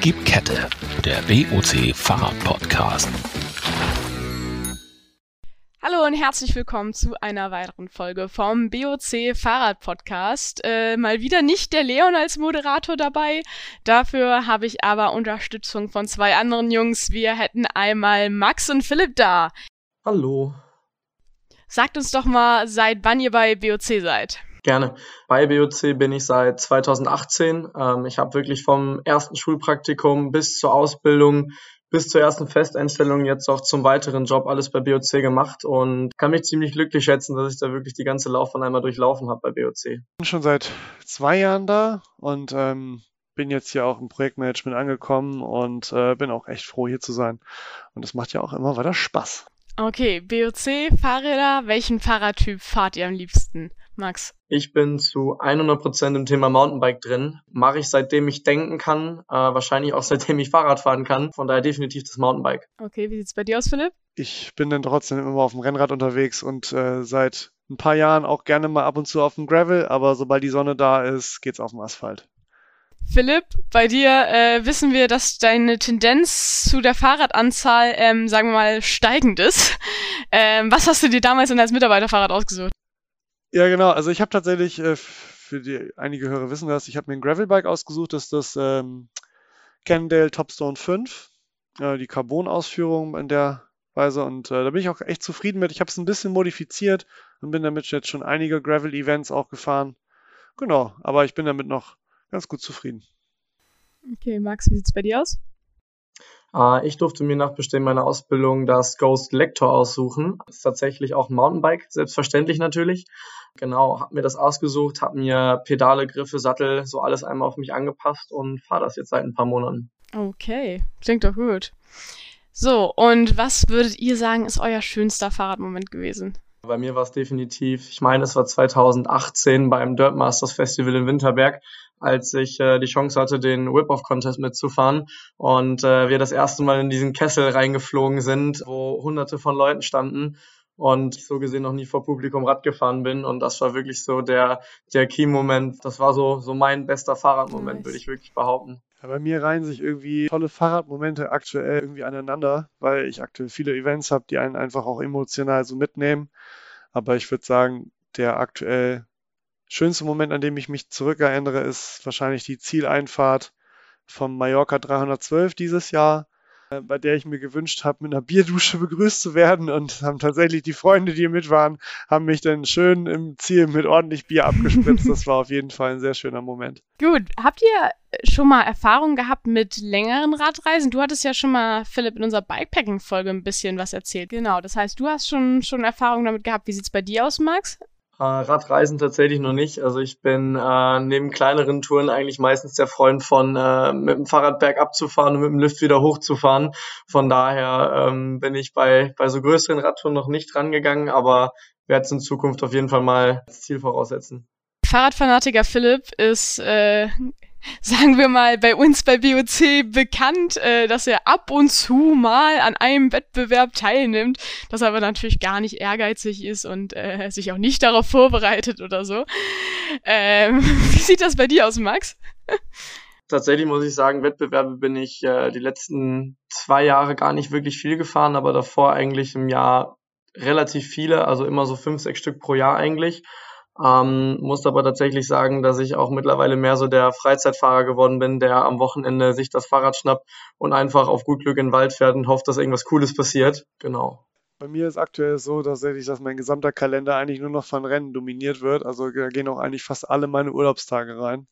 Gib Kette, der BOC Fahrrad-Podcast. Hallo und herzlich willkommen zu einer weiteren Folge vom BOC Fahrrad Podcast. Äh, mal wieder nicht der Leon als Moderator dabei. Dafür habe ich aber Unterstützung von zwei anderen Jungs. Wir hätten einmal Max und Philipp da. Hallo. Sagt uns doch mal, seit wann ihr bei BOC seid. Gerne. Bei BOC bin ich seit 2018. Ähm, ich habe wirklich vom ersten Schulpraktikum bis zur Ausbildung, bis zur ersten Festeinstellung jetzt auch zum weiteren Job alles bei BOC gemacht und kann mich ziemlich glücklich schätzen, dass ich da wirklich die ganze Laufbahn einmal durchlaufen habe bei BOC. Ich bin schon seit zwei Jahren da und ähm, bin jetzt hier auch im Projektmanagement angekommen und äh, bin auch echt froh hier zu sein. Und es macht ja auch immer weiter Spaß. Okay, BOC, Fahrräder, welchen Fahrradtyp fahrt ihr am liebsten, Max? Ich bin zu 100% im Thema Mountainbike drin. Mache ich seitdem ich denken kann, äh, wahrscheinlich auch seitdem ich Fahrrad fahren kann. Von daher definitiv das Mountainbike. Okay, wie sieht's bei dir aus, Philipp? Ich bin dann trotzdem immer auf dem Rennrad unterwegs und äh, seit ein paar Jahren auch gerne mal ab und zu auf dem Gravel, aber sobald die Sonne da ist, geht's auf dem Asphalt. Philipp, bei dir äh, wissen wir, dass deine Tendenz zu der Fahrradanzahl, ähm, sagen wir mal, steigend ist. Ähm, was hast du dir damals denn als Mitarbeiterfahrrad ausgesucht? Ja, genau. Also ich habe tatsächlich, äh, für die einige Hörer wissen das, ich habe mir ein Gravelbike ausgesucht, das ist das ähm, Cannondale Topstone 5, äh, die Carbon-Ausführung in der Weise. Und äh, da bin ich auch echt zufrieden mit. Ich habe es ein bisschen modifiziert und bin damit jetzt schon einige Gravel-Events auch gefahren. Genau, aber ich bin damit noch ganz gut zufrieden. Okay, Max, wie sieht es bei dir aus? Äh, ich durfte mir nach Bestehen meiner Ausbildung das Ghost Lector aussuchen. Das ist tatsächlich auch ein Mountainbike, selbstverständlich natürlich. Genau, habe mir das ausgesucht, habe mir Pedale, Griffe, Sattel, so alles einmal auf mich angepasst und fahre das jetzt seit ein paar Monaten. Okay, klingt doch gut. So, und was würdet ihr sagen, ist euer schönster Fahrradmoment gewesen? Bei mir war es definitiv, ich meine, es war 2018 beim Dirt Masters Festival in Winterberg, als ich äh, die Chance hatte, den Whip-Off-Contest mitzufahren und äh, wir das erste Mal in diesen Kessel reingeflogen sind, wo hunderte von Leuten standen und ich so gesehen noch nie vor Publikum Rad gefahren bin und das war wirklich so der, der Key-Moment. Das war so, so mein bester Fahrradmoment, nice. würde ich wirklich behaupten. Ja, bei mir reihen sich irgendwie tolle Fahrradmomente aktuell irgendwie aneinander, weil ich aktuell viele Events habe, die einen einfach auch emotional so mitnehmen. Aber ich würde sagen, der aktuell schönste Moment, an dem ich mich zurückerinnere, ist wahrscheinlich die Zieleinfahrt vom Mallorca 312 dieses Jahr, äh, bei der ich mir gewünscht habe, mit einer Bierdusche begrüßt zu werden und haben tatsächlich die Freunde, die mit waren, haben mich dann schön im Ziel mit ordentlich Bier abgespritzt. Das war auf jeden Fall ein sehr schöner Moment. Gut, habt ihr schon mal Erfahrungen gehabt mit längeren Radreisen? Du hattest ja schon mal, Philipp, in unserer Bikepacking-Folge ein bisschen was erzählt. Genau, das heißt, du hast schon, schon Erfahrungen damit gehabt. Wie sieht's bei dir aus, Max? Äh, Radreisen tatsächlich noch nicht. Also ich bin äh, neben kleineren Touren eigentlich meistens der Freund von äh, mit dem Fahrrad bergab zu fahren und mit dem Lift wieder hochzufahren. Von daher ähm, bin ich bei, bei so größeren Radtouren noch nicht rangegangen, aber werde es in Zukunft auf jeden Fall mal als Ziel voraussetzen. Fahrradfanatiker Philipp ist äh, sagen wir mal, bei uns bei BOC bekannt, äh, dass er ab und zu mal an einem Wettbewerb teilnimmt, dass er aber natürlich gar nicht ehrgeizig ist und äh, sich auch nicht darauf vorbereitet oder so. Ähm, wie sieht das bei dir aus, Max? Tatsächlich muss ich sagen, Wettbewerbe bin ich äh, die letzten zwei Jahre gar nicht wirklich viel gefahren, aber davor eigentlich im Jahr relativ viele, also immer so fünf, sechs Stück pro Jahr eigentlich. Ähm, muss aber tatsächlich sagen, dass ich auch mittlerweile mehr so der Freizeitfahrer geworden bin, der am Wochenende sich das Fahrrad schnappt und einfach auf gut Glück in den Wald fährt und hofft, dass irgendwas Cooles passiert. Genau. Bei mir ist aktuell so tatsächlich, dass mein gesamter Kalender eigentlich nur noch von Rennen dominiert wird. Also da gehen auch eigentlich fast alle meine Urlaubstage rein.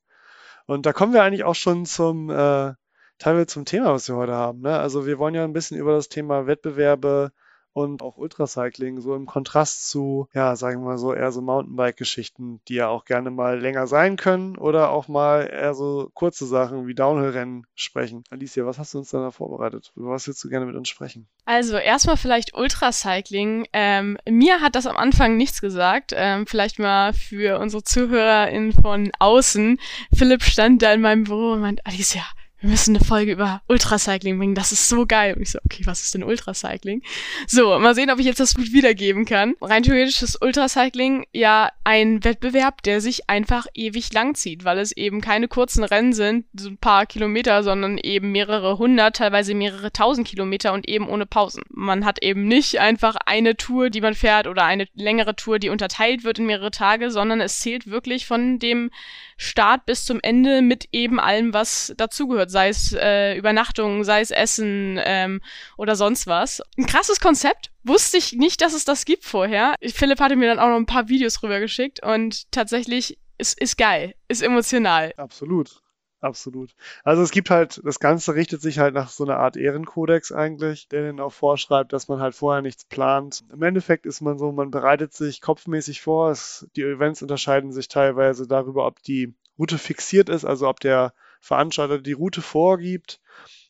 Und da kommen wir eigentlich auch schon zum äh, teilweise zum Thema, was wir heute haben. Ne? Also wir wollen ja ein bisschen über das Thema Wettbewerbe, und auch Ultracycling so im Kontrast zu, ja, sagen wir mal so, eher so Mountainbike-Geschichten, die ja auch gerne mal länger sein können oder auch mal eher so kurze Sachen wie Downhill-Rennen sprechen. Alicia, was hast du uns da vorbereitet? Über was willst du gerne mit uns sprechen? Also erstmal vielleicht Ultracycling. Ähm, mir hat das am Anfang nichts gesagt. Ähm, vielleicht mal für unsere ZuhörerInnen von außen. Philipp stand da in meinem Büro und meint, Alicia, wir müssen eine Folge über Ultracycling bringen, das ist so geil. Und ich so, okay, was ist denn Ultracycling? So, mal sehen, ob ich jetzt das gut wiedergeben kann. Rein theoretisch ist Ultracycling ja ein Wettbewerb, der sich einfach ewig lang zieht, weil es eben keine kurzen Rennen sind, so ein paar Kilometer, sondern eben mehrere hundert, teilweise mehrere tausend Kilometer und eben ohne Pausen. Man hat eben nicht einfach eine Tour, die man fährt oder eine längere Tour, die unterteilt wird in mehrere Tage, sondern es zählt wirklich von dem Start bis zum Ende mit eben allem, was dazugehört, sei es äh, Übernachtung, sei es Essen ähm, oder sonst was. Ein krasses Konzept. Wusste ich nicht, dass es das gibt vorher. Philipp hatte mir dann auch noch ein paar Videos rübergeschickt und tatsächlich ist, ist geil, ist emotional. Absolut. Absolut. Also es gibt halt, das Ganze richtet sich halt nach so einer Art Ehrenkodex eigentlich, der dann auch vorschreibt, dass man halt vorher nichts plant. Im Endeffekt ist man so, man bereitet sich kopfmäßig vor. Es, die Events unterscheiden sich teilweise darüber, ob die Route fixiert ist, also ob der Veranstalter die Route vorgibt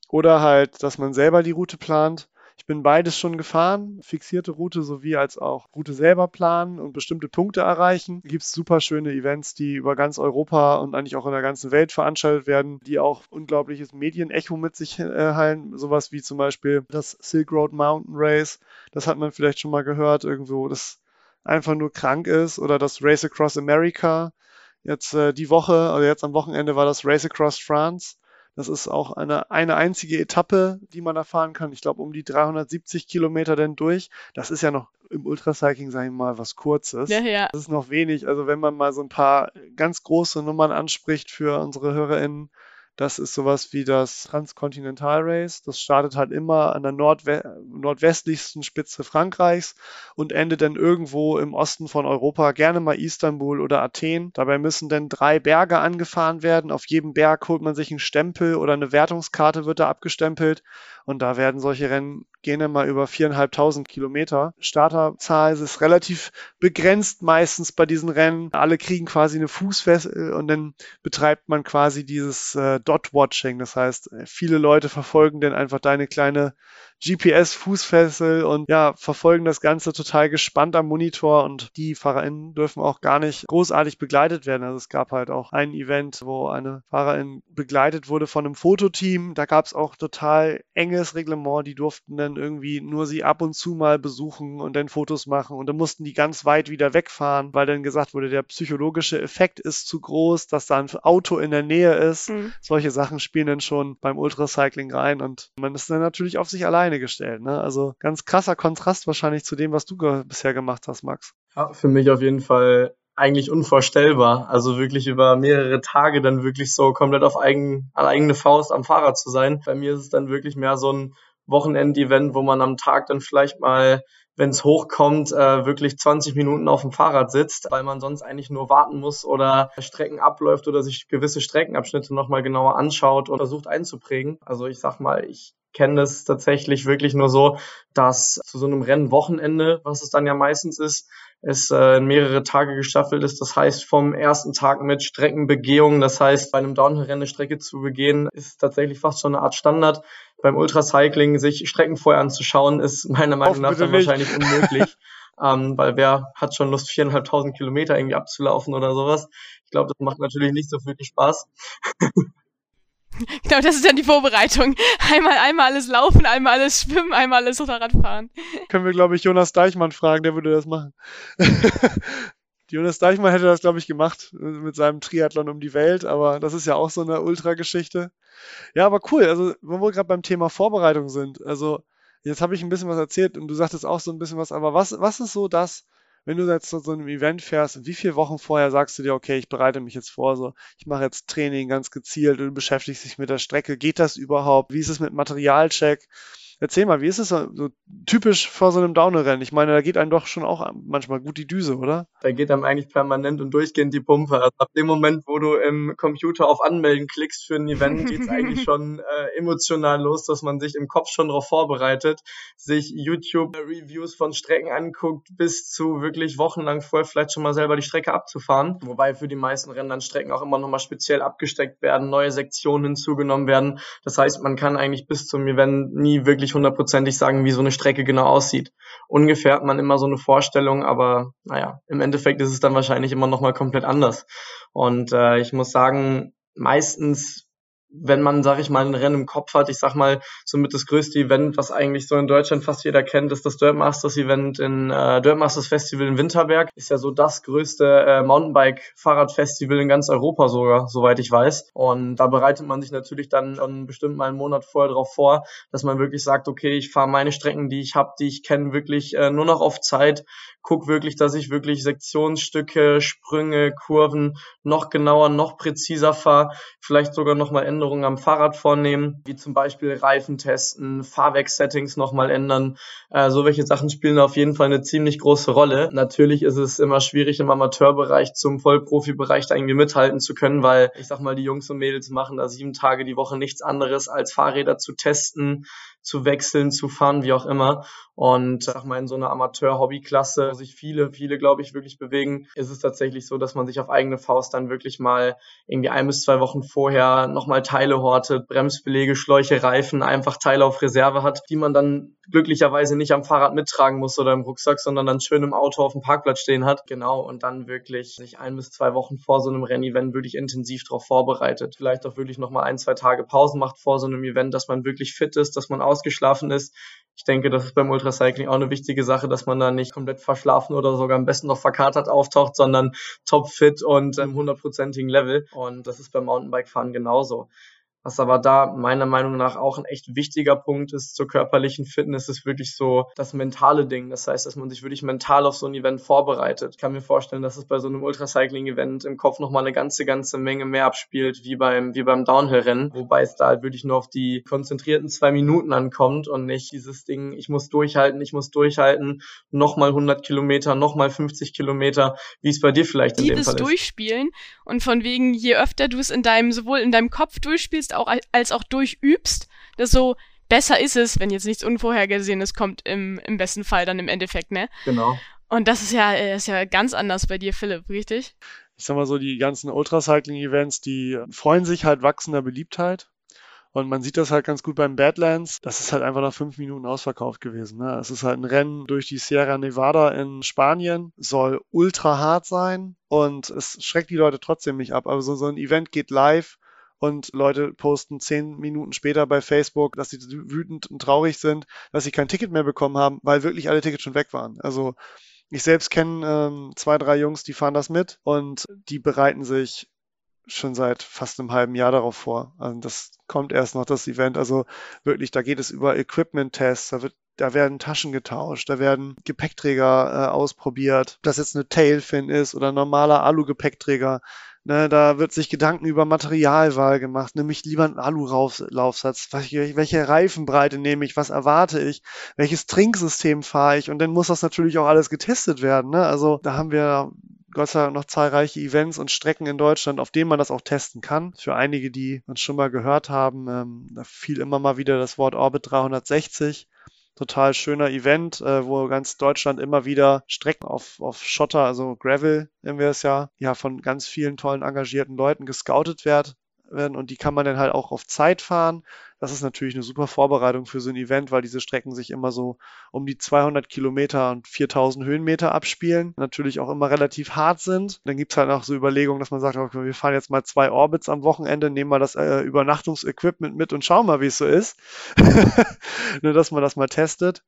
oder halt, dass man selber die Route plant. Ich bin beides schon gefahren, fixierte Route sowie als auch Route selber planen und bestimmte Punkte erreichen. Gibt es super schöne Events, die über ganz Europa und eigentlich auch in der ganzen Welt veranstaltet werden, die auch unglaubliches Medienecho mit sich äh, heilen. Sowas wie zum Beispiel das Silk Road Mountain Race. Das hat man vielleicht schon mal gehört, irgendwo, das einfach nur krank ist. Oder das Race Across America. Jetzt äh, die Woche, also jetzt am Wochenende war das Race Across France. Das ist auch eine, eine einzige Etappe, die man erfahren kann. Ich glaube, um die 370 Kilometer denn durch. Das ist ja noch im Ultracycling, sage ich mal, was Kurzes. Ja, ja. Das ist noch wenig. Also wenn man mal so ein paar ganz große Nummern anspricht für unsere HörerInnen, das ist sowas wie das Transcontinental Race. Das startet halt immer an der Nordwe nordwestlichsten Spitze Frankreichs und endet dann irgendwo im Osten von Europa, gerne mal Istanbul oder Athen. Dabei müssen dann drei Berge angefahren werden. Auf jedem Berg holt man sich einen Stempel oder eine Wertungskarte wird da abgestempelt. Und da werden solche Rennen gehen dann mal über viereinhalbtausend Kilometer. Starterzahl ist relativ begrenzt meistens bei diesen Rennen. Alle kriegen quasi eine Fußfessel und dann betreibt man quasi dieses äh, Dot-Watching. Das heißt, viele Leute verfolgen dann einfach deine kleine GPS-Fußfessel und ja, verfolgen das Ganze total gespannt am Monitor und die FahrerInnen dürfen auch gar nicht großartig begleitet werden. Also es gab halt auch ein Event, wo eine Fahrerin begleitet wurde von einem Fototeam. Da gab es auch total enges Reglement. Die durften dann irgendwie nur sie ab und zu mal besuchen und dann Fotos machen und dann mussten die ganz weit wieder wegfahren, weil dann gesagt wurde, der psychologische Effekt ist zu groß, dass da ein Auto in der Nähe ist. Mhm. Solche Sachen spielen dann schon beim Ultracycling rein und man ist dann natürlich auf sich allein Beine gestellt. Ne? Also ganz krasser Kontrast wahrscheinlich zu dem, was du ge bisher gemacht hast, Max. Ja, für mich auf jeden Fall eigentlich unvorstellbar. Also wirklich über mehrere Tage dann wirklich so komplett auf eigen, an eigene Faust am Fahrrad zu sein. Bei mir ist es dann wirklich mehr so ein Wochenend-Event, wo man am Tag dann vielleicht mal wenn es hochkommt, äh, wirklich 20 Minuten auf dem Fahrrad sitzt, weil man sonst eigentlich nur warten muss oder Strecken abläuft oder sich gewisse Streckenabschnitte nochmal genauer anschaut und versucht einzuprägen. Also ich sag mal, ich kenne das tatsächlich wirklich nur so, dass zu so einem Rennwochenende, was es dann ja meistens ist, es äh, mehrere Tage gestaffelt ist. Das heißt, vom ersten Tag mit Streckenbegehung, das heißt, bei einem Downhill-Rennen eine Strecke zu begehen, ist tatsächlich fast schon eine Art Standard. Beim Ultracycling sich Strecken vorher anzuschauen, ist meiner Meinung nach dann wahrscheinlich unmöglich. ähm, weil wer hat schon Lust, viereinhalbtausend Kilometer irgendwie abzulaufen oder sowas? Ich glaube, das macht natürlich nicht so viel Spaß. Genau, das ist dann die Vorbereitung. Einmal, einmal alles laufen, einmal alles schwimmen, einmal alles Fahrrad fahren. Können wir, glaube ich, Jonas Deichmann fragen, der würde das machen. Jonas Deichmann hätte das, glaube ich, gemacht mit seinem Triathlon um die Welt, aber das ist ja auch so eine Ultra-Geschichte. Ja, aber cool. Also, wo wir gerade beim Thema Vorbereitung sind. Also, jetzt habe ich ein bisschen was erzählt und du sagtest auch so ein bisschen was, aber was, was ist so das, wenn du jetzt zu so einem Event fährst, wie viele Wochen vorher sagst du dir, okay, ich bereite mich jetzt vor, so, ich mache jetzt Training ganz gezielt und du beschäftigst dich mit der Strecke, geht das überhaupt? Wie ist es mit Materialcheck? Erzähl mal, wie ist es so, typisch vor so einem Downhill-Rennen? Ich meine, da geht einem doch schon auch manchmal gut die Düse, oder? Da geht einem eigentlich permanent und durchgehend die Pumpe. Also ab dem Moment, wo du im Computer auf Anmelden klickst für ein Event, geht es eigentlich schon äh, emotional los, dass man sich im Kopf schon darauf vorbereitet, sich YouTube-Reviews von Strecken anguckt, bis zu wirklich wochenlang vorher vielleicht schon mal selber die Strecke abzufahren. Wobei für die meisten Rennen dann Strecken auch immer nochmal speziell abgesteckt werden, neue Sektionen hinzugenommen werden. Das heißt, man kann eigentlich bis zum Event nie wirklich wirklich hundertprozentig sagen, wie so eine Strecke genau aussieht. Ungefähr hat man immer so eine Vorstellung, aber naja, im Endeffekt ist es dann wahrscheinlich immer nochmal komplett anders. Und äh, ich muss sagen, meistens wenn man, sag ich mal, ein Rennen im Kopf hat, ich sag mal, somit das größte Event, was eigentlich so in Deutschland fast jeder kennt, ist das Dirt Masters Event in äh, Dirt Masters Festival in Winterberg. Ist ja so das größte äh, Mountainbike-Fahrradfestival in ganz Europa sogar, soweit ich weiß. Und da bereitet man sich natürlich dann schon bestimmt mal einen Monat vorher darauf vor, dass man wirklich sagt, okay, ich fahre meine Strecken, die ich habe, die ich kenne, wirklich äh, nur noch auf Zeit, guck wirklich, dass ich wirklich Sektionsstücke, Sprünge, Kurven noch genauer, noch präziser fahre, vielleicht sogar nochmal Änderungen am Fahrrad vornehmen, wie zum Beispiel Reifen testen, Fahrwerkssettings nochmal ändern. Äh, so welche Sachen spielen auf jeden Fall eine ziemlich große Rolle. Natürlich ist es immer schwierig im Amateurbereich zum Vollprofibereich da irgendwie mithalten zu können, weil ich sag mal, die Jungs und Mädels machen da sieben Tage die Woche nichts anderes als Fahrräder zu testen, zu wechseln, zu fahren, wie auch immer. Und sag mal, in so einer Amateur-Hobbyklasse, wo sich viele, viele, glaube ich, wirklich bewegen, ist es tatsächlich so, dass man sich auf eigene Faust dann wirklich mal irgendwie ein bis zwei Wochen vorher nochmal Teile hortet, Bremsbelege, Schläuche, Reifen, einfach Teile auf Reserve hat, die man dann glücklicherweise nicht am Fahrrad mittragen muss oder im Rucksack, sondern dann schön im Auto auf dem Parkplatz stehen hat. Genau, und dann wirklich sich ein bis zwei Wochen vor so einem Rennevent wirklich intensiv darauf vorbereitet. Vielleicht auch wirklich nochmal ein, zwei Tage Pausen macht vor so einem Event, dass man wirklich fit ist, dass man ausgeschlafen ist. Ich denke, das ist beim Ultracycling auch eine wichtige Sache, dass man da nicht komplett verschlafen oder sogar am besten noch verkatert auftaucht, sondern topfit und im hundertprozentigen Level. Und das ist beim Mountainbike-Fahren genauso. Was aber da meiner Meinung nach auch ein echt wichtiger Punkt ist zur körperlichen Fitness, ist wirklich so das mentale Ding. Das heißt, dass man sich wirklich mental auf so ein Event vorbereitet. Ich kann mir vorstellen, dass es bei so einem Ultracycling-Event im Kopf nochmal eine ganze, ganze Menge mehr abspielt, wie beim, wie beim Downhill-Rennen. Wobei es da halt wirklich nur auf die konzentrierten zwei Minuten ankommt und nicht dieses Ding, ich muss durchhalten, ich muss durchhalten, nochmal 100 Kilometer, nochmal 50 Kilometer, wie es bei dir vielleicht in dem Fall ist. durchspielen und von wegen, je öfter du es in deinem, sowohl in deinem Kopf durchspielst, auch als auch durchübst, desto besser ist es, wenn jetzt nichts Unvorhergesehenes kommt, im, im besten Fall dann im Endeffekt, ne? Genau. Und das ist ja, äh, ist ja ganz anders bei dir, Philipp, richtig? Ich sag mal so, die ganzen Ultracycling-Events, die freuen sich halt wachsender Beliebtheit. Und man sieht das halt ganz gut beim Badlands. Das ist halt einfach nach fünf Minuten ausverkauft gewesen. Ne? Es ist halt ein Rennen durch die Sierra Nevada in Spanien, soll ultra hart sein und es schreckt die Leute trotzdem nicht ab. Aber so, so ein Event geht live und Leute posten zehn Minuten später bei Facebook, dass sie wütend und traurig sind, dass sie kein Ticket mehr bekommen haben, weil wirklich alle Tickets schon weg waren. Also ich selbst kenne ähm, zwei, drei Jungs, die fahren das mit und die bereiten sich schon seit fast einem halben Jahr darauf vor. Also das kommt erst noch, das Event. Also wirklich, da geht es über Equipment-Tests, da da werden Taschen getauscht, da werden Gepäckträger äh, ausprobiert. Ob das jetzt eine Tailfin ist oder ein normaler Alu-Gepäckträger, Ne, da wird sich Gedanken über Materialwahl gemacht. Nehme ich lieber einen Alu-Laufsatz? Welche Reifenbreite nehme ich? Was erwarte ich? Welches Trinksystem fahre ich? Und dann muss das natürlich auch alles getestet werden. Ne? Also da haben wir Gott sei Dank noch zahlreiche Events und Strecken in Deutschland, auf denen man das auch testen kann. Für einige, die uns schon mal gehört haben, ähm, da fiel immer mal wieder das Wort Orbit 360 total schöner Event, äh, wo ganz Deutschland immer wieder Strecken auf, auf Schotter, also Gravel, nennen wir es ja, ja, von ganz vielen tollen engagierten Leuten gescoutet wird, werden und die kann man dann halt auch auf Zeit fahren. Das ist natürlich eine super Vorbereitung für so ein Event, weil diese Strecken sich immer so um die 200 Kilometer und 4000 Höhenmeter abspielen. Natürlich auch immer relativ hart sind. Dann gibt's halt auch so Überlegungen, dass man sagt, okay, wir fahren jetzt mal zwei Orbits am Wochenende, nehmen mal das äh, Übernachtungsequipment mit und schauen mal, wie es so ist. Nur, dass man das mal testet.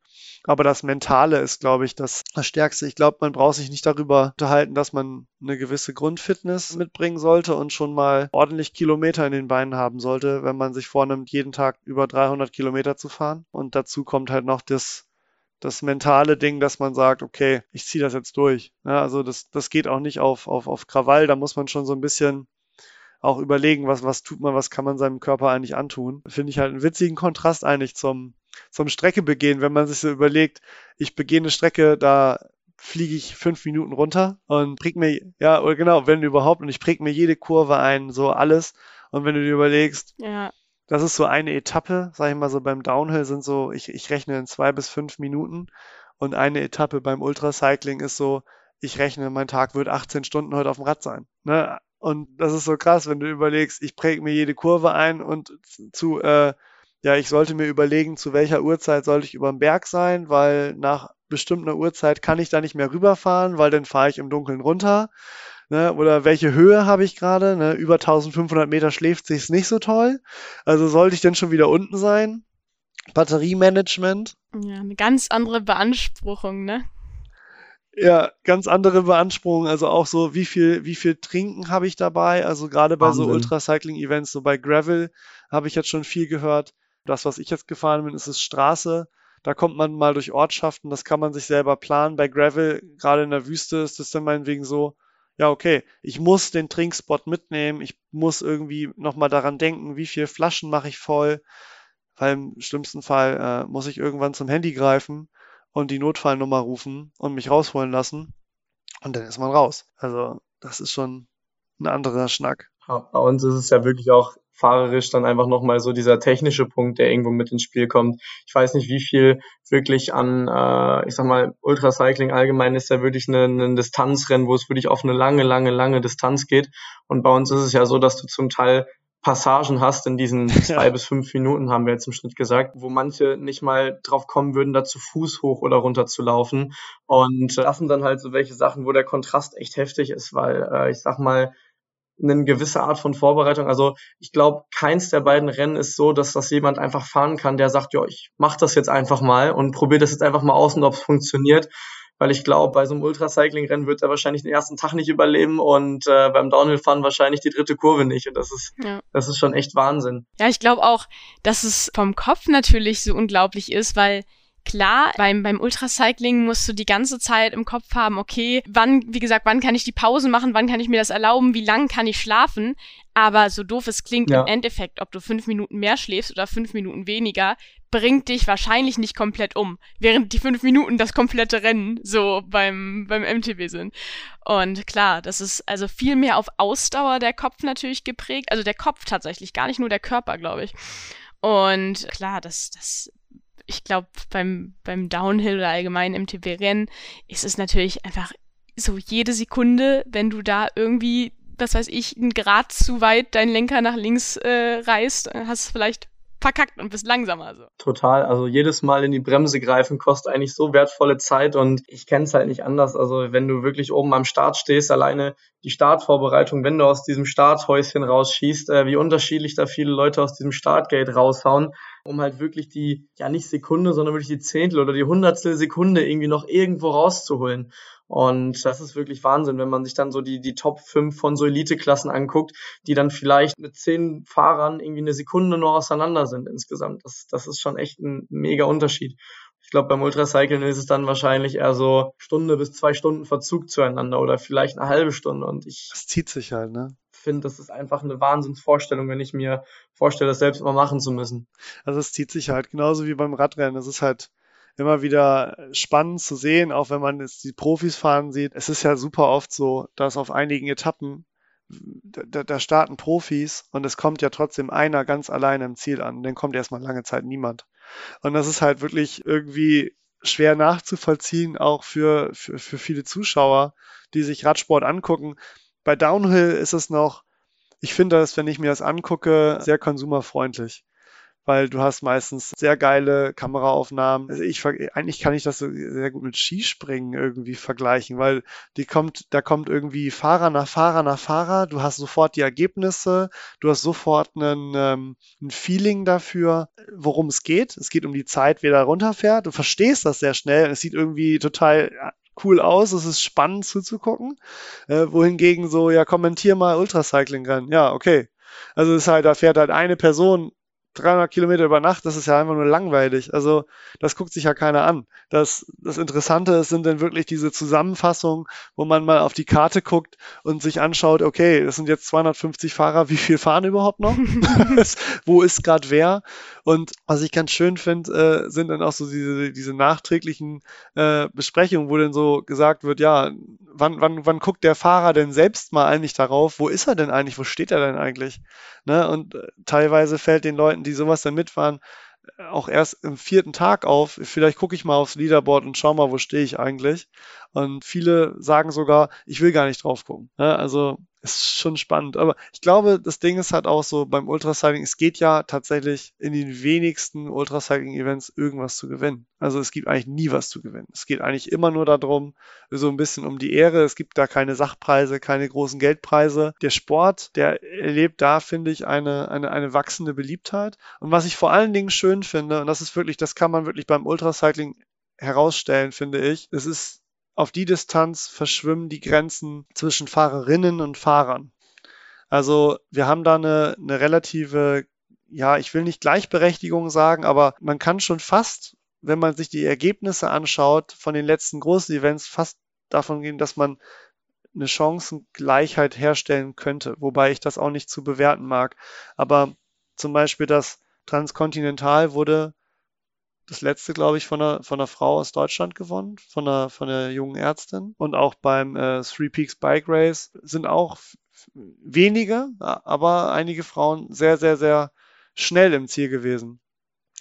Aber das Mentale ist, glaube ich, das, Stärkste. Ich glaube, man braucht sich nicht darüber unterhalten, dass man eine gewisse Grundfitness mitbringen sollte und schon mal ordentlich Kilometer in den Beinen haben sollte, wenn man sich vornimmt, jeden Tag über 300 Kilometer zu fahren. Und dazu kommt halt noch das, das mentale Ding, dass man sagt, okay, ich ziehe das jetzt durch. Ja, also das, das geht auch nicht auf, auf, auf Krawall, da muss man schon so ein bisschen auch überlegen, was, was tut man, was kann man seinem Körper eigentlich antun. Finde ich halt einen witzigen Kontrast eigentlich zum, zum Strecke begehen, wenn man sich so überlegt, ich begehe eine Strecke, da fliege ich fünf Minuten runter und präg mir, ja, oder genau, wenn überhaupt, und ich präg mir jede Kurve ein, so alles. Und wenn du dir überlegst, ja. Das ist so eine Etappe, sag ich mal so beim Downhill sind so, ich, ich rechne in zwei bis fünf Minuten und eine Etappe beim Ultracycling ist so, ich rechne, mein Tag wird 18 Stunden heute auf dem Rad sein. Ne? Und das ist so krass, wenn du überlegst, ich präge mir jede Kurve ein und zu, äh, ja, ich sollte mir überlegen, zu welcher Uhrzeit sollte ich über dem Berg sein, weil nach bestimmter Uhrzeit kann ich da nicht mehr rüberfahren, weil dann fahre ich im Dunkeln runter. Ne? Oder welche Höhe habe ich gerade? Ne? Über 1500 Meter schläft sich's nicht so toll. Also sollte ich denn schon wieder unten sein? Batteriemanagement. Ja, eine ganz andere Beanspruchung, ne? Ja, ganz andere Beanspruchung. Also auch so, wie viel, wie viel Trinken habe ich dabei? Also gerade bei so Ultracycling-Events, so bei Gravel habe ich jetzt schon viel gehört. Das, was ich jetzt gefahren bin, ist es Straße. Da kommt man mal durch Ortschaften, das kann man sich selber planen. Bei Gravel, gerade in der Wüste, ist es dann meinetwegen so, ja, okay, ich muss den Trinkspot mitnehmen, ich muss irgendwie nochmal daran denken, wie viele Flaschen mache ich voll, weil im schlimmsten Fall äh, muss ich irgendwann zum Handy greifen und die Notfallnummer rufen und mich rausholen lassen und dann ist man raus. Also das ist schon ein anderer Schnack. Bei uns ist es ja wirklich auch fahrerisch dann einfach nochmal so dieser technische Punkt, der irgendwo mit ins Spiel kommt. Ich weiß nicht, wie viel wirklich an, äh, ich sag mal, Ultracycling allgemein ist ja wirklich eine, eine Distanzrennen, wo es wirklich auf eine lange, lange, lange Distanz geht. Und bei uns ist es ja so, dass du zum Teil Passagen hast in diesen zwei ja. bis fünf Minuten, haben wir jetzt im Schnitt gesagt, wo manche nicht mal drauf kommen würden, da zu Fuß hoch oder runter zu laufen. Und das sind dann halt so welche Sachen, wo der Kontrast echt heftig ist, weil äh, ich sag mal, eine gewisse Art von Vorbereitung. Also ich glaube, keins der beiden Rennen ist so, dass das jemand einfach fahren kann, der sagt, ja, ich mach das jetzt einfach mal und probiere das jetzt einfach mal aus und ob es funktioniert. Weil ich glaube, bei so einem Ultracycling-Rennen wird er wahrscheinlich den ersten Tag nicht überleben und äh, beim Downhill-Fahren wahrscheinlich die dritte Kurve nicht. Und das ist, ja. das ist schon echt Wahnsinn. Ja, ich glaube auch, dass es vom Kopf natürlich so unglaublich ist, weil Klar, beim, beim Ultracycling musst du die ganze Zeit im Kopf haben, okay, wann, wie gesagt, wann kann ich die Pausen machen, wann kann ich mir das erlauben, wie lang kann ich schlafen. Aber so doof es klingt, ja. im Endeffekt, ob du fünf Minuten mehr schläfst oder fünf Minuten weniger, bringt dich wahrscheinlich nicht komplett um, während die fünf Minuten das komplette Rennen so beim, beim MTB sind. Und klar, das ist also viel mehr auf Ausdauer der Kopf natürlich geprägt, also der Kopf tatsächlich, gar nicht nur der Körper, glaube ich. Und klar, das, das ich glaube, beim, beim Downhill oder allgemein MTB-Rennen ist es natürlich einfach so jede Sekunde, wenn du da irgendwie, was weiß ich, einen Grad zu weit deinen Lenker nach links äh, reißt, hast du vielleicht verkackt und bist langsamer. So. Total. Also jedes Mal in die Bremse greifen kostet eigentlich so wertvolle Zeit und ich kenne es halt nicht anders. Also wenn du wirklich oben am Start stehst, alleine die Startvorbereitung, wenn du aus diesem Starthäuschen rausschießt, äh, wie unterschiedlich da viele Leute aus diesem Startgate raushauen, um halt wirklich die, ja nicht Sekunde, sondern wirklich die Zehntel oder die Hundertstel Sekunde irgendwie noch irgendwo rauszuholen. Und das ist wirklich Wahnsinn, wenn man sich dann so die, die Top 5 von so Elite-Klassen anguckt, die dann vielleicht mit zehn Fahrern irgendwie eine Sekunde noch auseinander sind insgesamt. Das, das ist schon echt ein mega Unterschied. Ich glaube, beim Ultracycling ist es dann wahrscheinlich eher so Stunde bis zwei Stunden Verzug zueinander oder vielleicht eine halbe Stunde. Und ich. Das zieht sich halt, ne? Finde, das ist einfach eine Wahnsinnsvorstellung, wenn ich mir vorstelle, das selbst mal machen zu müssen. Also es zieht sich halt genauso wie beim Radrennen. Es ist halt immer wieder spannend zu sehen, auch wenn man jetzt die Profis fahren sieht. Es ist ja super oft so, dass auf einigen Etappen da, da starten Profis und es kommt ja trotzdem einer ganz alleine im Ziel an. Dann kommt erstmal lange Zeit niemand. Und das ist halt wirklich irgendwie schwer nachzuvollziehen, auch für, für, für viele Zuschauer, die sich Radsport angucken. Bei Downhill ist es noch, ich finde das, wenn ich mir das angucke, sehr konsumerfreundlich weil du hast meistens sehr geile Kameraaufnahmen. Also ich, eigentlich kann ich das sehr gut mit Skispringen irgendwie vergleichen, weil die kommt, da kommt irgendwie Fahrer nach Fahrer nach Fahrer. Du hast sofort die Ergebnisse, du hast sofort einen, ähm, ein Feeling dafür, worum es geht. Es geht um die Zeit, wer da runterfährt. Du verstehst das sehr schnell. Es sieht irgendwie total cool aus, es ist spannend zuzugucken. Äh, wohingegen so, ja, kommentier mal Ultracycling-Rennen. Ja, okay. Also es ist halt, da fährt halt eine Person 300 Kilometer über Nacht, das ist ja einfach nur langweilig. Also das guckt sich ja keiner an. Das, das Interessante ist, sind dann wirklich diese Zusammenfassungen, wo man mal auf die Karte guckt und sich anschaut, okay, das sind jetzt 250 Fahrer, wie viel fahren überhaupt noch? wo ist gerade wer? Und was ich ganz schön finde, äh, sind dann auch so diese, diese nachträglichen äh, Besprechungen, wo dann so gesagt wird, ja, wann, wann, wann guckt der Fahrer denn selbst mal eigentlich darauf? Wo ist er denn eigentlich? Wo steht er denn eigentlich? Ne? Und äh, teilweise fällt den Leuten, die sowas dann mitfahren, auch erst im vierten Tag auf. Vielleicht gucke ich mal aufs Leaderboard und schau mal, wo stehe ich eigentlich. Und viele sagen sogar, ich will gar nicht drauf gucken. Ne? Also ist schon spannend. Aber ich glaube, das Ding ist halt auch so beim Ultracycling, es geht ja tatsächlich in den wenigsten Ultracycling-Events irgendwas zu gewinnen. Also es gibt eigentlich nie was zu gewinnen. Es geht eigentlich immer nur darum, so ein bisschen um die Ehre. Es gibt da keine Sachpreise, keine großen Geldpreise. Der Sport, der erlebt da, finde ich, eine, eine, eine wachsende Beliebtheit. Und was ich vor allen Dingen schön finde, und das ist wirklich, das kann man wirklich beim Ultracycling herausstellen, finde ich, es ist auf die Distanz verschwimmen die Grenzen zwischen Fahrerinnen und Fahrern. Also wir haben da eine, eine relative, ja, ich will nicht Gleichberechtigung sagen, aber man kann schon fast, wenn man sich die Ergebnisse anschaut von den letzten großen Events, fast davon gehen, dass man eine Chancengleichheit herstellen könnte, wobei ich das auch nicht zu bewerten mag. Aber zum Beispiel das Transkontinental wurde das letzte, glaube ich, von einer, von einer Frau aus Deutschland gewonnen, von einer, von einer jungen Ärztin. Und auch beim äh, Three Peaks Bike Race sind auch wenige, aber einige Frauen sehr, sehr, sehr schnell im Ziel gewesen.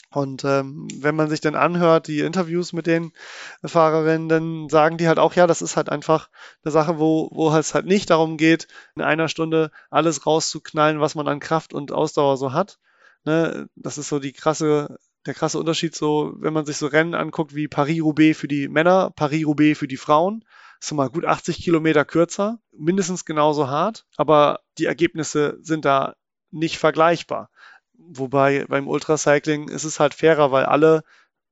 Und ähm, wenn man sich dann anhört, die Interviews mit den Fahrerinnen, dann sagen die halt auch, ja, das ist halt einfach eine Sache, wo, wo es halt nicht darum geht, in einer Stunde alles rauszuknallen, was man an Kraft und Ausdauer so hat. Ne? Das ist so die krasse der krasse Unterschied so, wenn man sich so Rennen anguckt wie Paris-Roubaix für die Männer, Paris-Roubaix für die Frauen, ist mal gut 80 Kilometer kürzer, mindestens genauso hart, aber die Ergebnisse sind da nicht vergleichbar. Wobei beim Ultracycling ist es halt fairer, weil alle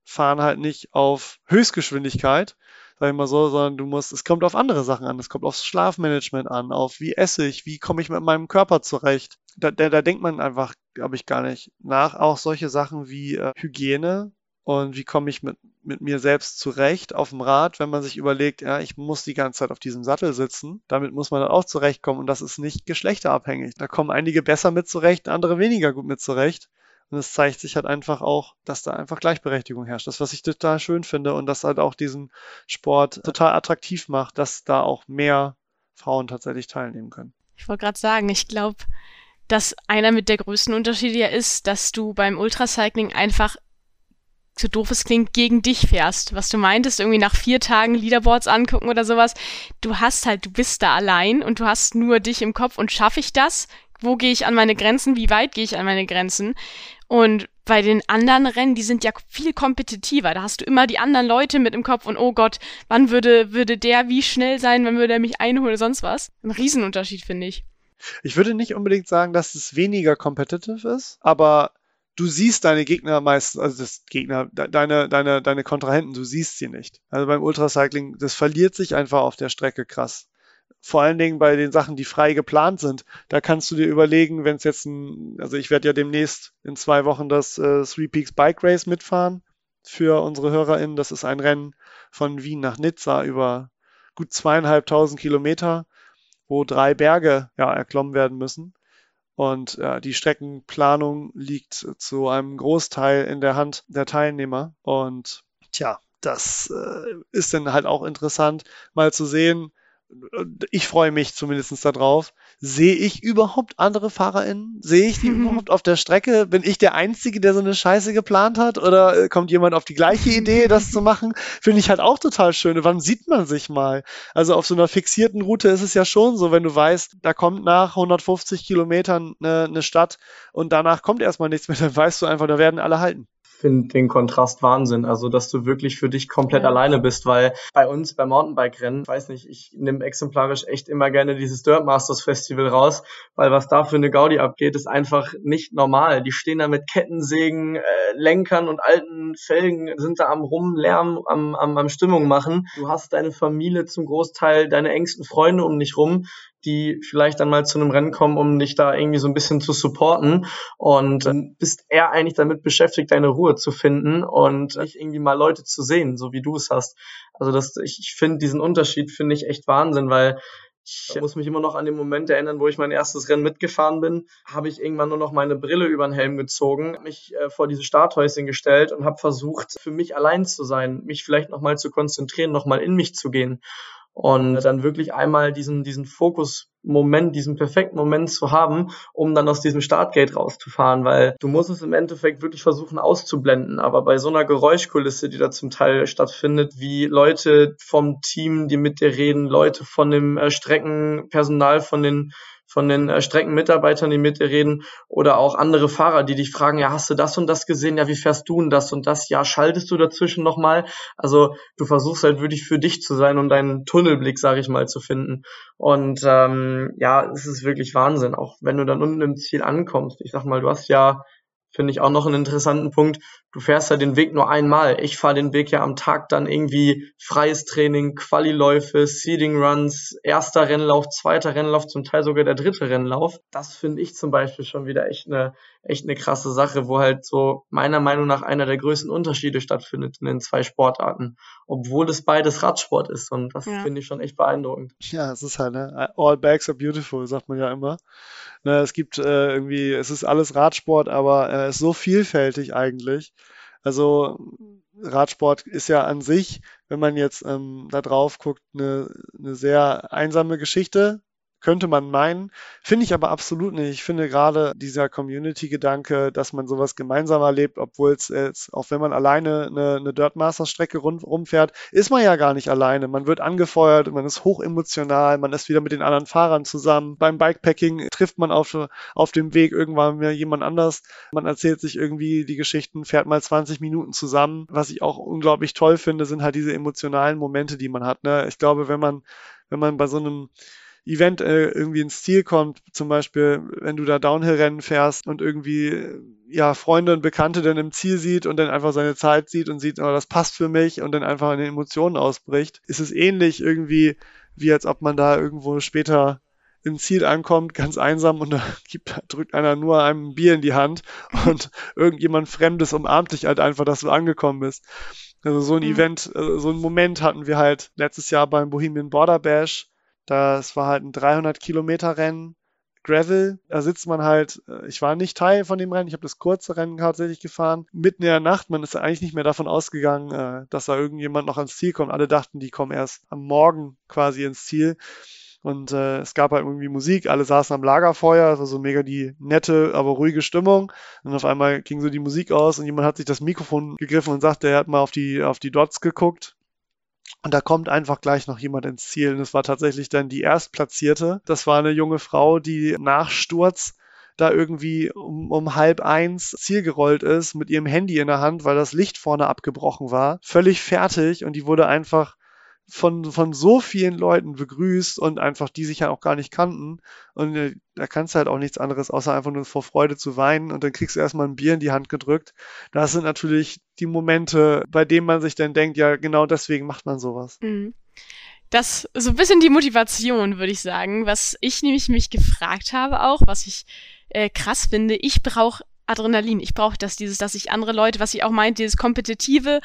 fahren halt nicht auf Höchstgeschwindigkeit, sag ich mal so, sondern du musst, es kommt auf andere Sachen an, es kommt aufs Schlafmanagement an, auf wie esse ich, wie komme ich mit meinem Körper zurecht. Da, da, da denkt man einfach, glaube ich, gar nicht nach. Auch solche Sachen wie äh, Hygiene und wie komme ich mit, mit mir selbst zurecht auf dem Rad, wenn man sich überlegt, ja, ich muss die ganze Zeit auf diesem Sattel sitzen. Damit muss man dann auch zurechtkommen und das ist nicht geschlechterabhängig. Da kommen einige besser mit zurecht, andere weniger gut mit zurecht. Und es zeigt sich halt einfach auch, dass da einfach Gleichberechtigung herrscht. Das, was ich total schön finde und das halt auch diesen Sport total attraktiv macht, dass da auch mehr Frauen tatsächlich teilnehmen können. Ich wollte gerade sagen, ich glaube, dass einer mit der größten Unterschiede ja ist, dass du beim Ultracycling einfach so doof es klingt, gegen dich fährst. Was du meintest, irgendwie nach vier Tagen Leaderboards angucken oder sowas. Du hast halt, du bist da allein und du hast nur dich im Kopf und schaffe ich das? Wo gehe ich an meine Grenzen? Wie weit gehe ich an meine Grenzen? Und bei den anderen Rennen, die sind ja viel kompetitiver. Da hast du immer die anderen Leute mit im Kopf und oh Gott, wann würde, würde der wie schnell sein, wann würde er mich einholen, sonst was. Ein Riesenunterschied, finde ich. Ich würde nicht unbedingt sagen, dass es weniger competitive ist, aber du siehst deine Gegner meistens, also das Gegner, deine, deine, deine Kontrahenten, du siehst sie nicht. Also beim Ultracycling, das verliert sich einfach auf der Strecke krass vor allen Dingen bei den Sachen, die frei geplant sind. Da kannst du dir überlegen, wenn es jetzt ein, also ich werde ja demnächst in zwei Wochen das äh, Three Peaks Bike Race mitfahren für unsere HörerInnen. Das ist ein Rennen von Wien nach Nizza über gut zweieinhalbtausend Kilometer, wo drei Berge ja, erklommen werden müssen. Und ja, die Streckenplanung liegt zu einem Großteil in der Hand der Teilnehmer. Und tja, das äh, ist dann halt auch interessant, mal zu sehen, ich freue mich zumindest darauf. Sehe ich überhaupt andere FahrerInnen? Sehe ich die überhaupt auf der Strecke? Bin ich der Einzige, der so eine Scheiße geplant hat? Oder äh, kommt jemand auf die gleiche Idee, das zu machen? Finde ich halt auch total schön. Wann sieht man sich mal? Also auf so einer fixierten Route ist es ja schon so, wenn du weißt, da kommt nach 150 Kilometern eine, eine Stadt und danach kommt erstmal nichts mehr, dann weißt du einfach, da werden alle halten finde den Kontrast Wahnsinn. Also, dass du wirklich für dich komplett ja. alleine bist, weil bei uns beim Mountainbike-Rennen, ich weiß nicht, ich nehme exemplarisch echt immer gerne dieses Dirt Masters Festival raus, weil was da für eine Gaudi abgeht, ist einfach nicht normal. Die stehen da mit Kettensägen, äh, Lenkern und alten Felgen, sind da am Rumlärm, am, am, am Stimmung machen. Du hast deine Familie zum Großteil, deine engsten Freunde um dich rum die vielleicht dann mal zu einem Rennen kommen, um dich da irgendwie so ein bisschen zu supporten und ähm, bist eher eigentlich damit beschäftigt, deine Ruhe zu finden und nicht irgendwie mal Leute zu sehen, so wie du es hast. Also das, ich, ich finde diesen Unterschied finde ich echt Wahnsinn, weil ich muss mich immer noch an den Moment erinnern, wo ich mein erstes Rennen mitgefahren bin, habe ich irgendwann nur noch meine Brille über den Helm gezogen, mich äh, vor diese Starthäuschen gestellt und habe versucht, für mich allein zu sein, mich vielleicht noch mal zu konzentrieren, noch mal in mich zu gehen. Und dann wirklich einmal diesen, diesen Fokus-Moment, diesen perfekten Moment zu haben, um dann aus diesem Startgate rauszufahren, weil du musst es im Endeffekt wirklich versuchen auszublenden, aber bei so einer Geräuschkulisse, die da zum Teil stattfindet, wie Leute vom Team, die mit dir reden, Leute von dem äh, Streckenpersonal, von den von den äh, Streckenmitarbeitern, die mit dir reden, oder auch andere Fahrer, die dich fragen, ja, hast du das und das gesehen? Ja, wie fährst du denn das und das? Ja, schaltest du dazwischen nochmal? Also du versuchst halt wirklich für dich zu sein und deinen Tunnelblick, sage ich mal, zu finden. Und ähm, ja, es ist wirklich Wahnsinn, auch wenn du dann unten im Ziel ankommst. Ich sag mal, du hast ja finde ich auch noch einen interessanten Punkt. Du fährst ja den Weg nur einmal. Ich fahre den Weg ja am Tag dann irgendwie freies Training, Qualiläufe, Seeding Runs, erster Rennlauf, zweiter Rennlauf, zum Teil sogar der dritte Rennlauf. Das finde ich zum Beispiel schon wieder echt eine, echt eine krasse Sache, wo halt so meiner Meinung nach einer der größten Unterschiede stattfindet in den zwei Sportarten, obwohl es beides Radsport ist. Und das ja. finde ich schon echt beeindruckend. Ja, es ist halt, ne? All bags are beautiful, sagt man ja immer. Ne, es gibt äh, irgendwie, es ist alles Radsport, aber äh, es ist so vielfältig eigentlich. Also Radsport ist ja an sich, wenn man jetzt ähm, da drauf guckt, eine, eine sehr einsame Geschichte könnte man meinen. Finde ich aber absolut nicht. Ich finde gerade dieser Community-Gedanke, dass man sowas gemeinsam erlebt, obwohl es jetzt, auch wenn man alleine eine, eine Dirtmaster-Strecke rumfährt, ist man ja gar nicht alleine. Man wird angefeuert, man ist hochemotional, man ist wieder mit den anderen Fahrern zusammen. Beim Bikepacking trifft man auf, auf dem Weg irgendwann wieder jemand anders. Man erzählt sich irgendwie die Geschichten, fährt mal 20 Minuten zusammen. Was ich auch unglaublich toll finde, sind halt diese emotionalen Momente, die man hat. Ne? Ich glaube, wenn man, wenn man bei so einem Event äh, irgendwie ins Ziel kommt, zum Beispiel, wenn du da Downhill-Rennen fährst und irgendwie ja Freunde und Bekannte dann im Ziel sieht und dann einfach seine Zeit sieht und sieht, oh, das passt für mich und dann einfach in den Emotionen ausbricht, ist es ähnlich irgendwie, wie als ob man da irgendwo später ins Ziel ankommt, ganz einsam und da gibt, drückt einer nur einem Bier in die Hand und irgendjemand Fremdes umarmt dich halt einfach, dass du angekommen bist. Also so ein mhm. Event, also so ein Moment hatten wir halt letztes Jahr beim Bohemian Border Bash das war halt ein 300 Kilometer Rennen. Gravel, da sitzt man halt, äh, ich war nicht Teil von dem Rennen, ich habe das kurze Rennen tatsächlich gefahren, mitten in der Nacht, man ist eigentlich nicht mehr davon ausgegangen, äh, dass da irgendjemand noch ans Ziel kommt. Alle dachten, die kommen erst am Morgen quasi ins Ziel. Und äh, es gab halt irgendwie Musik, alle saßen am Lagerfeuer, war so mega die nette, aber ruhige Stimmung. Und auf einmal ging so die Musik aus und jemand hat sich das Mikrofon gegriffen und sagte, er hat mal auf die, auf die Dots geguckt und da kommt einfach gleich noch jemand ins Ziel. Und es war tatsächlich dann die Erstplatzierte. Das war eine junge Frau, die nach Sturz da irgendwie um, um halb eins Ziel gerollt ist mit ihrem Handy in der Hand, weil das Licht vorne abgebrochen war. Völlig fertig und die wurde einfach von, von so vielen Leuten begrüßt und einfach die sich ja auch gar nicht kannten. Und äh, da kannst du halt auch nichts anderes, außer einfach nur vor Freude zu weinen und dann kriegst du erstmal ein Bier in die Hand gedrückt. Das sind natürlich die Momente, bei denen man sich dann denkt, ja, genau deswegen macht man sowas. Mhm. Das so ein bisschen die Motivation, würde ich sagen, was ich nämlich mich gefragt habe auch, was ich äh, krass finde. Ich brauche Adrenalin. Ich brauche das, dieses, dass ich andere Leute, was ich auch meint, dieses Kompetitive,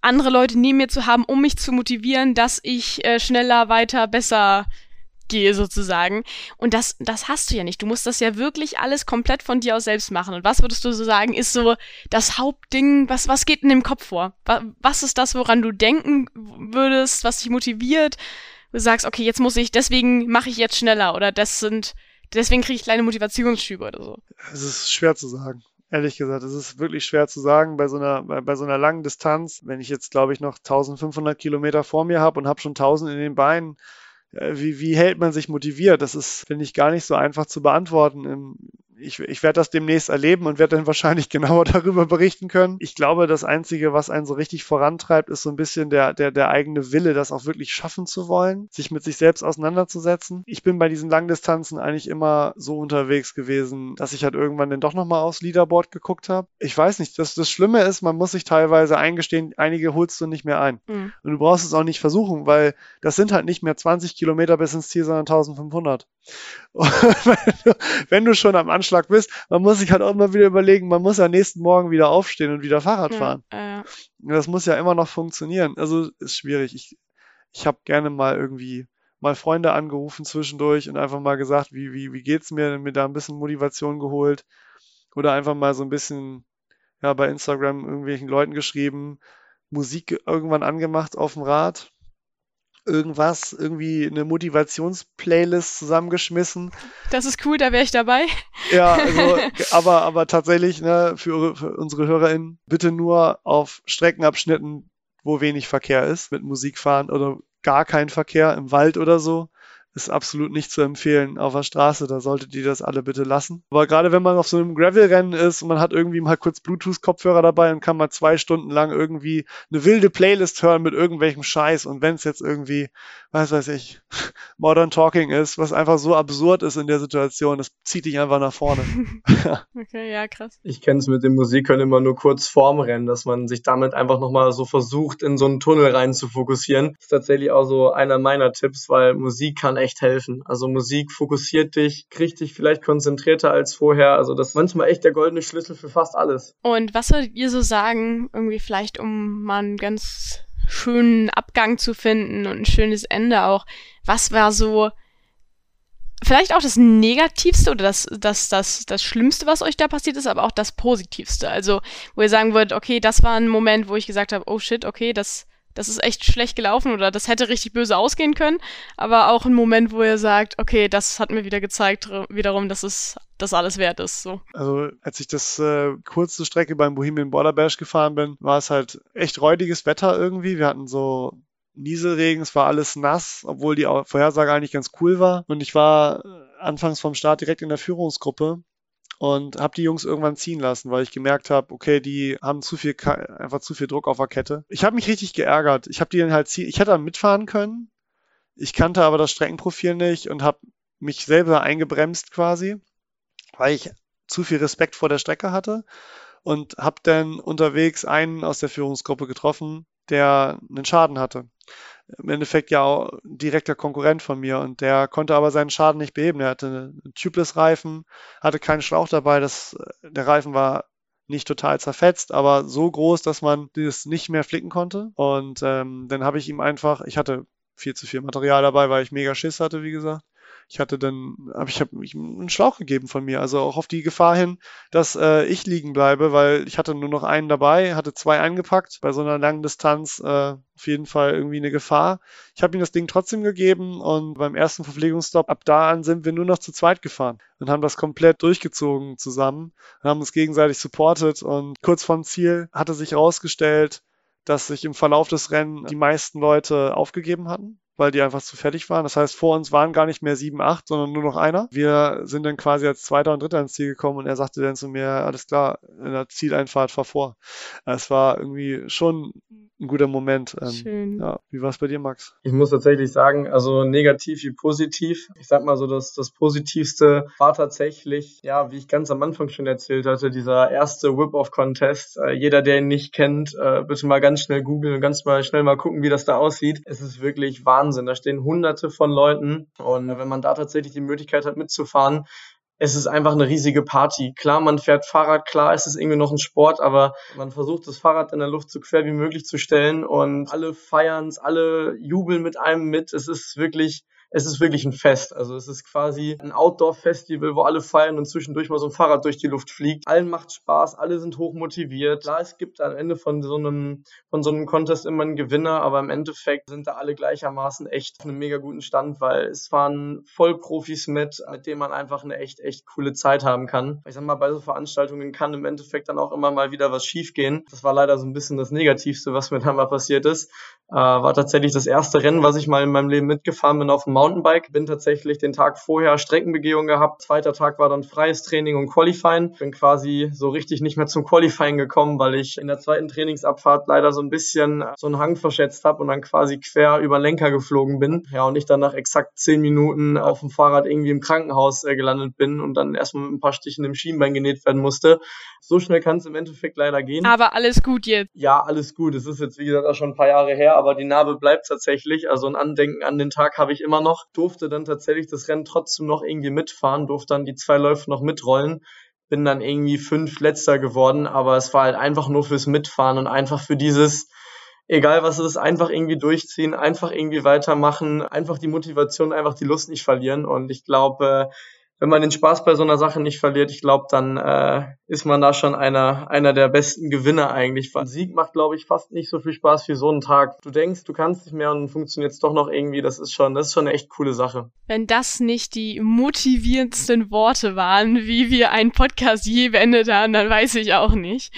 andere Leute neben mir zu haben, um mich zu motivieren, dass ich äh, schneller, weiter, besser gehe sozusagen. Und das, das hast du ja nicht. Du musst das ja wirklich alles komplett von dir aus selbst machen. Und was würdest du so sagen, ist so das Hauptding, was, was geht in dem Kopf vor? Was ist das, woran du denken würdest, was dich motiviert? Du sagst, okay, jetzt muss ich, deswegen mache ich jetzt schneller oder das sind deswegen kriege ich kleine Motivationsschübe oder so. Es ist schwer zu sagen. Ehrlich gesagt, es ist wirklich schwer zu sagen bei so einer, bei, bei so einer langen Distanz. Wenn ich jetzt, glaube ich, noch 1500 Kilometer vor mir habe und habe schon 1000 in den Beinen, äh, wie, wie hält man sich motiviert? Das ist, finde ich, gar nicht so einfach zu beantworten ich, ich werde das demnächst erleben und werde dann wahrscheinlich genauer darüber berichten können. Ich glaube, das Einzige, was einen so richtig vorantreibt, ist so ein bisschen der, der, der eigene Wille, das auch wirklich schaffen zu wollen, sich mit sich selbst auseinanderzusetzen. Ich bin bei diesen Langdistanzen eigentlich immer so unterwegs gewesen, dass ich halt irgendwann dann doch nochmal aufs Leaderboard geguckt habe. Ich weiß nicht, das, das Schlimme ist, man muss sich teilweise eingestehen, einige holst du nicht mehr ein. Mhm. Und du brauchst es auch nicht versuchen, weil das sind halt nicht mehr 20 Kilometer bis ins Ziel, sondern 1500. wenn, du, wenn du schon am Anschlag bist, man muss sich halt auch immer wieder überlegen, man muss ja nächsten Morgen wieder aufstehen und wieder Fahrrad fahren. Ja, äh. Das muss ja immer noch funktionieren. Also ist schwierig. Ich, ich habe gerne mal irgendwie mal Freunde angerufen zwischendurch und einfach mal gesagt, wie, wie, wie geht's mir, mir da ein bisschen Motivation geholt. Oder einfach mal so ein bisschen, ja, bei Instagram irgendwelchen Leuten geschrieben, Musik irgendwann angemacht auf dem Rad irgendwas, irgendwie eine Motivationsplaylist zusammengeschmissen. Das ist cool, da wäre ich dabei. Ja, also, aber, aber tatsächlich, ne, für, für unsere HörerInnen, bitte nur auf Streckenabschnitten, wo wenig Verkehr ist, mit Musik fahren oder gar kein Verkehr im Wald oder so ist absolut nicht zu empfehlen auf der Straße. Da solltet ihr das alle bitte lassen. Aber gerade wenn man auf so einem Gravel-Rennen ist und man hat irgendwie mal kurz Bluetooth-Kopfhörer dabei und kann mal zwei Stunden lang irgendwie eine wilde Playlist hören mit irgendwelchem Scheiß. Und wenn es jetzt irgendwie, was weiß ich, Modern Talking ist, was einfach so absurd ist in der Situation, das zieht dich einfach nach vorne. okay, ja, krass. Ich kenne es mit dem Musikhören immer nur kurz vorm Rennen, dass man sich damit einfach nochmal so versucht, in so einen Tunnel rein zu fokussieren. Das ist tatsächlich auch so einer meiner Tipps, weil Musik kann echt helfen. Also Musik fokussiert dich, kriegt dich vielleicht konzentrierter als vorher. Also das ist manchmal echt der goldene Schlüssel für fast alles. Und was würdet ihr so sagen, irgendwie vielleicht, um mal einen ganz schönen Abgang zu finden und ein schönes Ende auch? Was war so vielleicht auch das Negativste oder das, das, das, das Schlimmste, was euch da passiert ist, aber auch das Positivste. Also, wo ihr sagen würdet, okay, das war ein Moment, wo ich gesagt habe, oh shit, okay, das das ist echt schlecht gelaufen oder das hätte richtig böse ausgehen können, aber auch ein Moment, wo er sagt, okay, das hat mir wieder gezeigt, wiederum, dass es das alles wert ist. So. Also als ich das äh, kurze Strecke beim Bohemian Border Bash gefahren bin, war es halt echt räudiges Wetter irgendwie. Wir hatten so Nieselregen, es war alles nass, obwohl die Vorhersage eigentlich ganz cool war. Und ich war anfangs vom Start direkt in der Führungsgruppe und habe die Jungs irgendwann ziehen lassen, weil ich gemerkt habe, okay, die haben zu viel einfach zu viel Druck auf der Kette. Ich habe mich richtig geärgert. Ich habe die dann halt ziehen, ich hätte dann mitfahren können. Ich kannte aber das Streckenprofil nicht und habe mich selber eingebremst quasi, weil ich zu viel Respekt vor der Strecke hatte und habe dann unterwegs einen aus der Führungsgruppe getroffen, der einen Schaden hatte im Endeffekt ja auch direkter Konkurrent von mir und der konnte aber seinen Schaden nicht beheben. Er hatte einen Tubeless-Reifen, hatte keinen Schlauch dabei, das, der Reifen war nicht total zerfetzt, aber so groß, dass man das nicht mehr flicken konnte. Und ähm, dann habe ich ihm einfach, ich hatte viel zu viel Material dabei, weil ich mega Schiss hatte, wie gesagt ich hatte dann, aber ich habe einen Schlauch gegeben von mir, also auch auf die Gefahr hin, dass äh, ich liegen bleibe, weil ich hatte nur noch einen dabei, hatte zwei eingepackt, bei so einer langen Distanz äh, auf jeden Fall irgendwie eine Gefahr. Ich habe ihm das Ding trotzdem gegeben und beim ersten Verpflegungsstopp ab da an sind wir nur noch zu zweit gefahren und haben das komplett durchgezogen zusammen und haben uns gegenseitig supportet und kurz vorm Ziel hatte sich herausgestellt, dass sich im Verlauf des Rennens die meisten Leute aufgegeben hatten weil die einfach zu fertig waren. Das heißt, vor uns waren gar nicht mehr sieben, acht, sondern nur noch einer. Wir sind dann quasi als Zweiter und Dritter ins Ziel gekommen und er sagte dann zu mir, alles klar, in der Zieleinfahrt fahr vor. Es war irgendwie schon ein guter Moment. Ähm, Schön. Ja, wie war es bei dir, Max? Ich muss tatsächlich sagen, also negativ wie positiv. Ich sag mal so, dass das Positivste war tatsächlich, ja, wie ich ganz am Anfang schon erzählt hatte, dieser erste Whip-Off-Contest. Äh, jeder, der ihn nicht kennt, äh, bitte mal ganz schnell googeln und ganz mal schnell mal gucken, wie das da aussieht. Es ist wirklich Wahnsinn. Da stehen hunderte von Leuten und wenn man da tatsächlich die Möglichkeit hat mitzufahren, es ist einfach eine riesige Party. Klar, man fährt Fahrrad, klar, es ist irgendwie noch ein Sport, aber man versucht das Fahrrad in der Luft so quer wie möglich zu stellen und alle feiern's, alle jubeln mit einem mit. Es ist wirklich es ist wirklich ein Fest. Also es ist quasi ein Outdoor-Festival, wo alle feiern und zwischendurch mal so ein Fahrrad durch die Luft fliegt. Allen macht Spaß, alle sind hoch motiviert. Klar, es gibt am Ende von so einem, von so einem Contest immer einen Gewinner, aber im Endeffekt sind da alle gleichermaßen echt auf einem mega guten Stand, weil es fahren Vollprofis mit, mit denen man einfach eine echt, echt coole Zeit haben kann. Ich sag mal, bei so Veranstaltungen kann im Endeffekt dann auch immer mal wieder was schiefgehen. Das war leider so ein bisschen das Negativste, was mir da mal passiert ist. Äh, war tatsächlich das erste Rennen, was ich mal in meinem Leben mitgefahren bin auf dem Mountainbike. Bin tatsächlich den Tag vorher Streckenbegehung gehabt. Zweiter Tag war dann freies Training und Qualifying. Bin quasi so richtig nicht mehr zum Qualifying gekommen, weil ich in der zweiten Trainingsabfahrt leider so ein bisschen so einen Hang verschätzt habe und dann quasi quer über Lenker geflogen bin. Ja, und ich dann nach exakt zehn Minuten auf dem Fahrrad irgendwie im Krankenhaus äh, gelandet bin und dann erstmal mit ein paar Stichen im Schienbein genäht werden musste. So schnell kann es im Endeffekt leider gehen. Aber alles gut jetzt. Ja, alles gut. Es ist jetzt, wie gesagt, auch schon ein paar Jahre her, aber die Narbe bleibt tatsächlich. Also ein Andenken an den Tag habe ich immer noch durfte dann tatsächlich das Rennen trotzdem noch irgendwie mitfahren, durfte dann die zwei Läufe noch mitrollen. Bin dann irgendwie fünf letzter geworden, aber es war halt einfach nur fürs Mitfahren und einfach für dieses, egal was es ist, einfach irgendwie durchziehen, einfach irgendwie weitermachen, einfach die Motivation, einfach die Lust nicht verlieren. Und ich glaube, wenn man den Spaß bei so einer Sache nicht verliert, ich glaube, dann äh, ist man da schon einer, einer der besten Gewinner eigentlich. Ein Sieg macht, glaube ich, fast nicht so viel Spaß wie so einen Tag. Du denkst, du kannst nicht mehr und funktioniert es doch noch irgendwie. Das ist schon, das ist schon eine echt coole Sache. Wenn das nicht die motivierendsten Worte waren, wie wir einen Podcast je beendet haben, dann weiß ich auch nicht.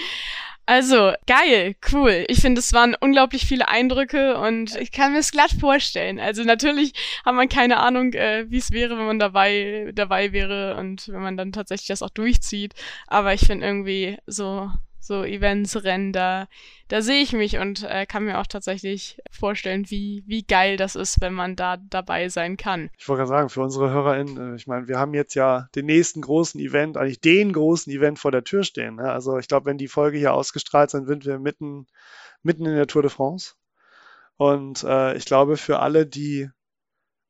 Also, geil, cool. Ich finde, es waren unglaublich viele Eindrücke und ich kann mir es glatt vorstellen. Also natürlich hat man keine Ahnung, äh, wie es wäre, wenn man dabei, dabei wäre und wenn man dann tatsächlich das auch durchzieht. Aber ich finde irgendwie so so Events, Rennen, da, da sehe ich mich und äh, kann mir auch tatsächlich vorstellen, wie, wie geil das ist, wenn man da dabei sein kann. Ich wollte gerade sagen, für unsere HörerInnen, äh, ich meine, wir haben jetzt ja den nächsten großen Event, eigentlich den großen Event vor der Tür stehen. Ne? Also ich glaube, wenn die Folge hier ausgestrahlt sind, sind wir mitten, mitten in der Tour de France. Und äh, ich glaube, für alle, die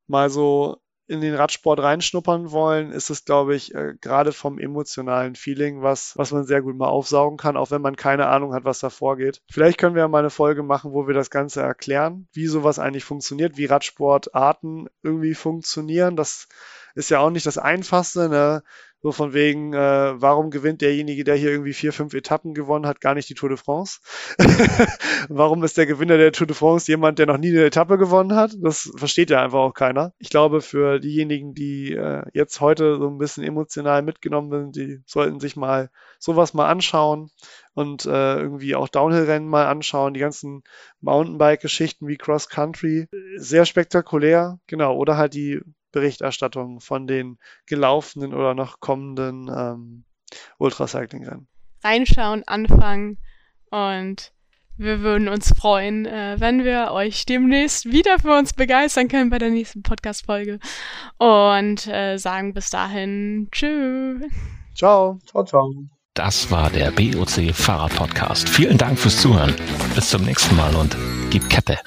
mal so in den Radsport reinschnuppern wollen, ist es, glaube ich, äh, gerade vom emotionalen Feeling was, was man sehr gut mal aufsaugen kann, auch wenn man keine Ahnung hat, was da vorgeht. Vielleicht können wir ja mal eine Folge machen, wo wir das Ganze erklären, wie sowas eigentlich funktioniert, wie Radsportarten irgendwie funktionieren. Das ist ja auch nicht das Einfachste. Ne? So von wegen, äh, warum gewinnt derjenige, der hier irgendwie vier, fünf Etappen gewonnen hat, gar nicht die Tour de France? warum ist der Gewinner der Tour de France jemand, der noch nie eine Etappe gewonnen hat? Das versteht ja einfach auch keiner. Ich glaube, für diejenigen, die äh, jetzt heute so ein bisschen emotional mitgenommen sind, die sollten sich mal sowas mal anschauen und äh, irgendwie auch Downhill-Rennen mal anschauen, die ganzen Mountainbike-Geschichten wie Cross Country. Sehr spektakulär, genau. Oder halt die Berichterstattung von den gelaufenen oder noch kommenden ähm, Ultracycling-Rennen. Reinschauen, anfangen und wir würden uns freuen, äh, wenn wir euch demnächst wieder für uns begeistern können bei der nächsten Podcast-Folge. Und äh, sagen bis dahin Tschüss. Ciao. Ciao, ciao. Das war der BOC Fahrer Podcast. Vielen Dank fürs Zuhören. Bis zum nächsten Mal und gib Kette.